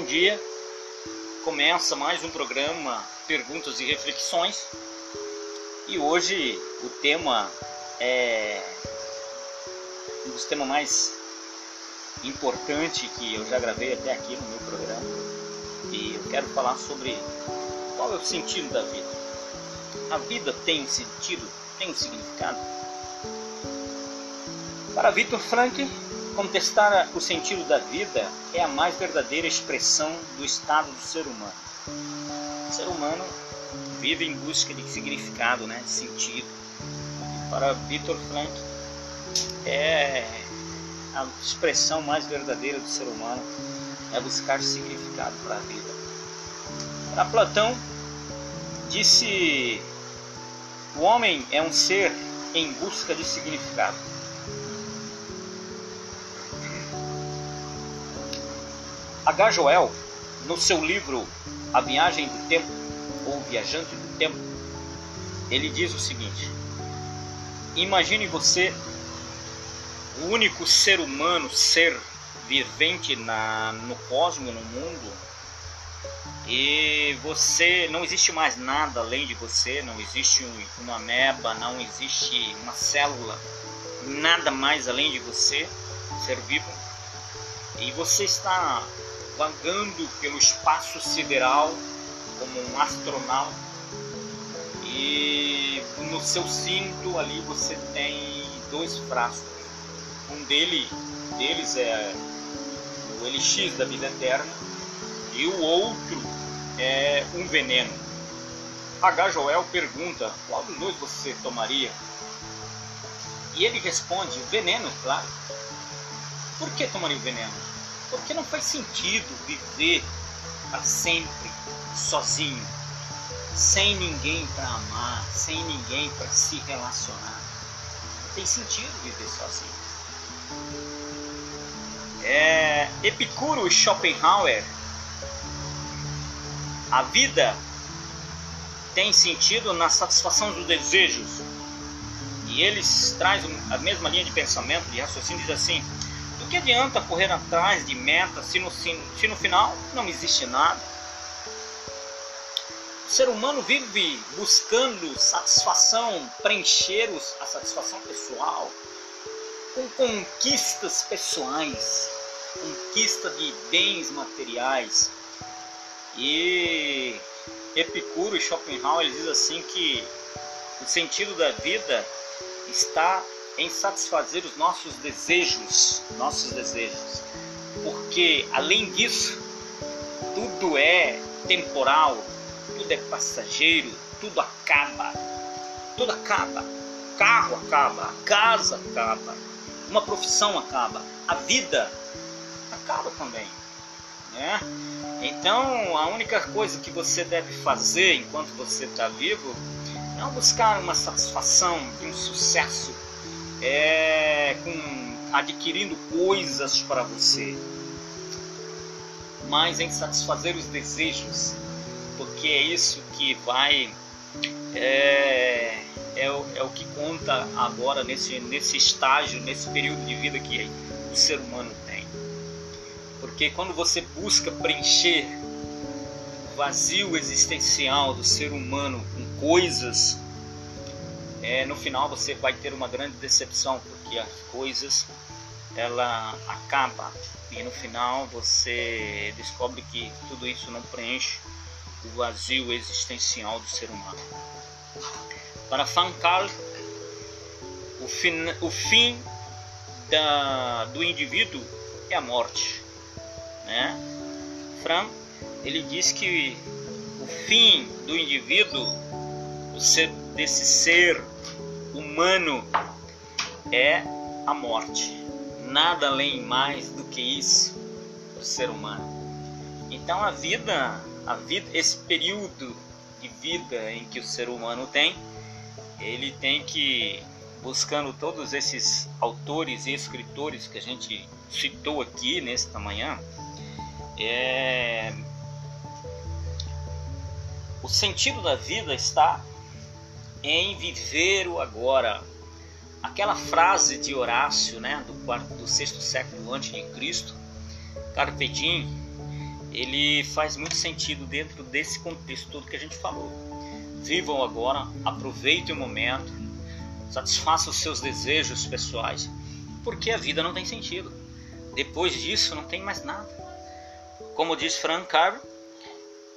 bom dia. Começa mais um programa Perguntas e Reflexões. E hoje o tema é um dos temas mais importantes que eu já gravei até aqui no meu programa. E eu quero falar sobre qual é o sentido da vida. A vida tem sentido, tem um significado? Para Victor Frankl, Contestar o sentido da vida é a mais verdadeira expressão do estado do ser humano. O ser humano vive em busca de significado, né, de sentido. Para Viktor Frank, é a expressão mais verdadeira do ser humano é buscar significado para a vida. Para Platão, disse: o homem é um ser em busca de significado. H. Joel, no seu livro A Viagem do Tempo, ou Viajante do Tempo, ele diz o seguinte: Imagine você o único ser humano, ser vivente na, no cosmos, no mundo, e você não existe mais nada além de você, não existe uma ameba, não existe uma célula, nada mais além de você, ser vivo, e você está vagando pelo espaço sideral como um astronauta e no seu cinto ali você tem dois frascos. Um dele, deles é o elixir da vida eterna e o outro é um veneno. H. Joel pergunta qual dos dois você tomaria? E ele responde: veneno, claro. Por que tomaria o veneno? Porque não faz sentido viver para sempre sozinho, sem ninguém para amar, sem ninguém para se relacionar. Não tem sentido viver sozinho. É, Epicuro e Schopenhauer, a vida tem sentido na satisfação dos desejos. E eles trazem a mesma linha de pensamento, de raciocínio, diz assim: que adianta correr atrás de metas se no, se, no final não existe nada? O ser humano vive buscando satisfação, preencher a satisfação pessoal com conquistas pessoais, conquista de bens materiais. E Epicuro e Schopenhauer dizem assim que o sentido da vida está em satisfazer os nossos desejos, nossos desejos. Porque além disso, tudo é temporal, tudo é passageiro, tudo acaba. Tudo acaba. O carro acaba, a casa acaba, uma profissão acaba, a vida acaba também. Né? Então, a única coisa que você deve fazer enquanto você está vivo é buscar uma satisfação, um sucesso é, com, adquirindo coisas para você, mas em satisfazer os desejos, porque é isso que vai é, é, o, é o que conta agora nesse, nesse estágio, nesse período de vida que o ser humano tem. Porque quando você busca preencher o vazio existencial do ser humano com coisas é, no final você vai ter uma grande decepção, porque as coisas ela acaba e no final você descobre que tudo isso não preenche o vazio existencial do ser humano. Para Fancal, o fim, o fim da, do indivíduo é a morte. Né? Fran, ele diz que o fim do indivíduo, ser, desse ser humano é a morte. Nada além mais do que isso para o ser humano. Então a vida, a vida, esse período de vida em que o ser humano tem, ele tem que buscando todos esses autores e escritores que a gente citou aqui nesta manhã, é... o sentido da vida está em viver o agora. Aquela frase de Horácio, né, do quarto do sexto século antes de Cristo, Carpe diem, ele faz muito sentido dentro desse contexto todo que a gente falou. Vivam agora, aproveitem o momento, satisfaçam os seus desejos pessoais, porque a vida não tem sentido. Depois disso não tem mais nada. Como diz Frank Carver,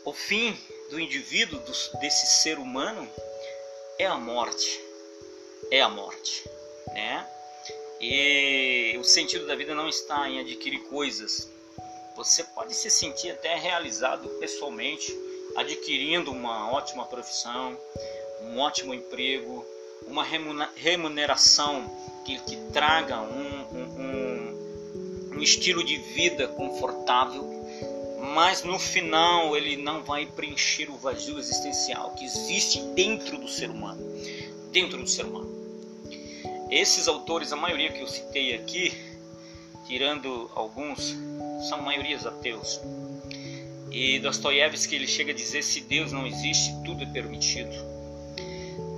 o fim do indivíduo, desse ser humano, é a morte. É a morte, né? E o sentido da vida não está em adquirir coisas. Você pode se sentir até realizado pessoalmente, adquirindo uma ótima profissão, um ótimo emprego, uma remuneração que te traga um, um, um estilo de vida confortável, mas no final ele não vai preencher o vazio existencial que existe dentro do ser humano. Dentro do ser humano. Esses autores, a maioria que eu citei aqui, tirando alguns, são maiorias ateus. E Dostoiévski ele chega a dizer: se Deus não existe, tudo é permitido.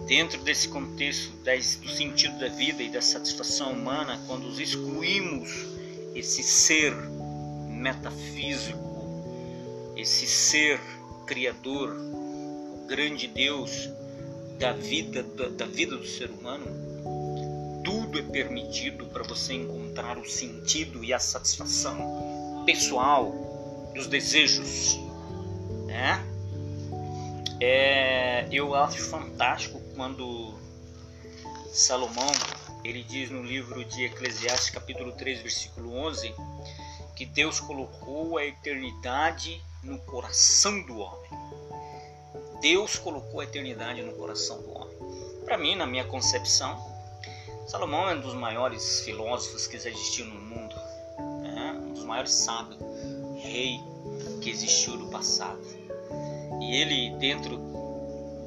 Dentro desse contexto do sentido da vida e da satisfação humana, quando excluímos esse ser metafísico, esse ser criador, o grande Deus da vida da vida do ser humano, tudo é permitido para você encontrar o sentido e a satisfação pessoal dos desejos, né? É, eu acho fantástico quando Salomão ele diz no livro de Eclesiastes capítulo 3 versículo 11 que Deus colocou a eternidade no coração do homem. Deus colocou a eternidade no coração do homem. Para mim, na minha concepção, Salomão é um dos maiores filósofos que já existiu no mundo, né? um dos maiores sábios, rei que existiu no passado. E ele, dentro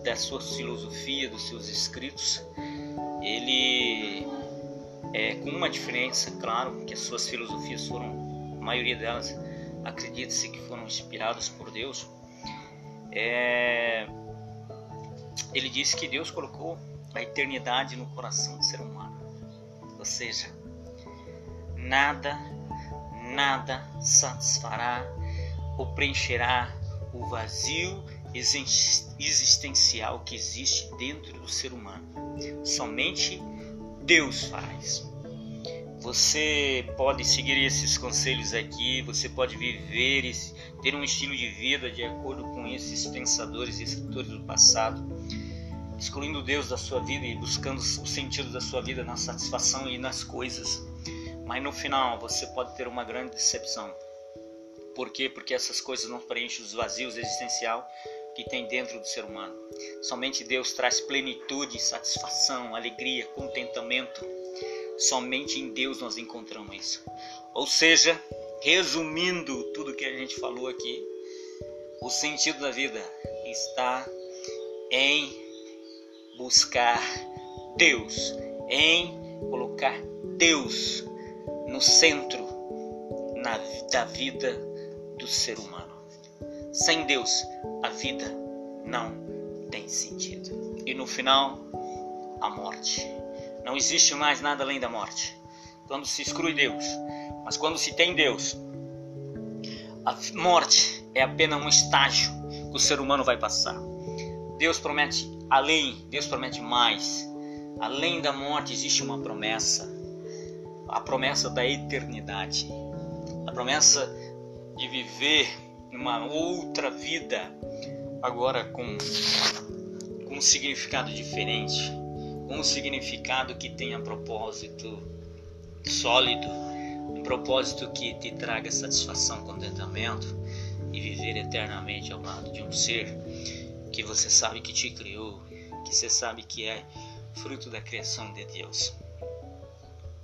da sua filosofia, dos seus escritos, ele é com uma diferença, claro, que as suas filosofias foram, a maioria delas, acredita-se que foram inspiradas por Deus. É, ele disse que Deus colocou a eternidade no coração do ser humano. Ou seja, nada, nada satisfará ou preencherá o vazio existencial que existe dentro do ser humano. Somente Deus faz. Você pode seguir esses conselhos aqui, você pode viver e ter um estilo de vida de acordo com esses pensadores e escritores do passado excluindo Deus da sua vida e buscando o sentido da sua vida na satisfação e nas coisas. Mas no final você pode ter uma grande decepção. Por quê? Porque essas coisas não preenchem os vazios existencial que tem dentro do ser humano. Somente Deus traz plenitude, satisfação, alegria, contentamento. Somente em Deus nós encontramos isso. Ou seja, resumindo tudo que a gente falou aqui, o sentido da vida está em buscar Deus, em colocar Deus no centro na, da vida do ser humano. Sem Deus, a vida não tem sentido. E no final, a morte. Não existe mais nada além da morte. Quando se exclui Deus, mas quando se tem Deus, a morte é apenas um estágio que o ser humano vai passar. Deus promete além, Deus promete mais. Além da morte existe uma promessa, a promessa da eternidade, a promessa de viver uma outra vida, agora com, com um significado diferente, um significado que tenha propósito sólido, um propósito que te traga satisfação, contentamento e viver eternamente ao lado de um ser que você sabe que te criou, que você sabe que é fruto da criação de Deus.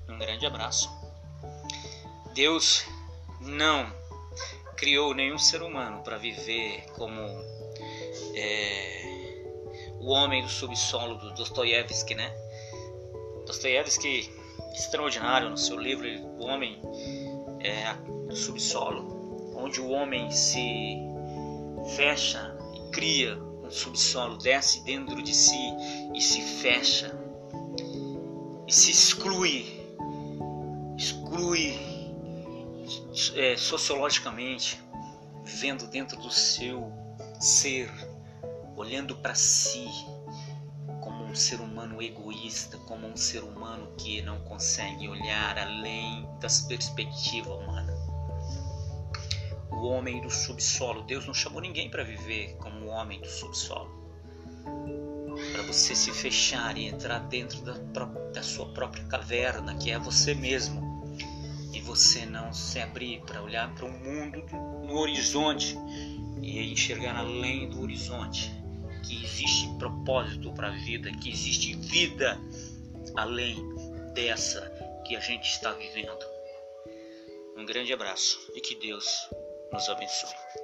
Um grande abraço. Deus não criou nenhum ser humano para viver como é, o homem do subsolo do Dostoiévski, né? Dostoiévski, extraordinário no seu livro, O Homem é, do Subsolo, onde o homem se fecha e cria um subsolo, desce dentro de si e se fecha e se exclui, exclui é, sociologicamente, vivendo dentro do seu ser, olhando para si como um ser humano egoísta, como um ser humano que não consegue olhar além das perspectivas humanas. O homem do subsolo, Deus não chamou ninguém para viver como o homem do subsolo. Para você se fechar e entrar dentro da, da sua própria caverna, que é você mesmo e você não se abrir para olhar para o mundo no horizonte e enxergar além do horizonte que existe propósito para a vida, que existe vida além dessa que a gente está vivendo. Um grande abraço e que Deus nos abençoe.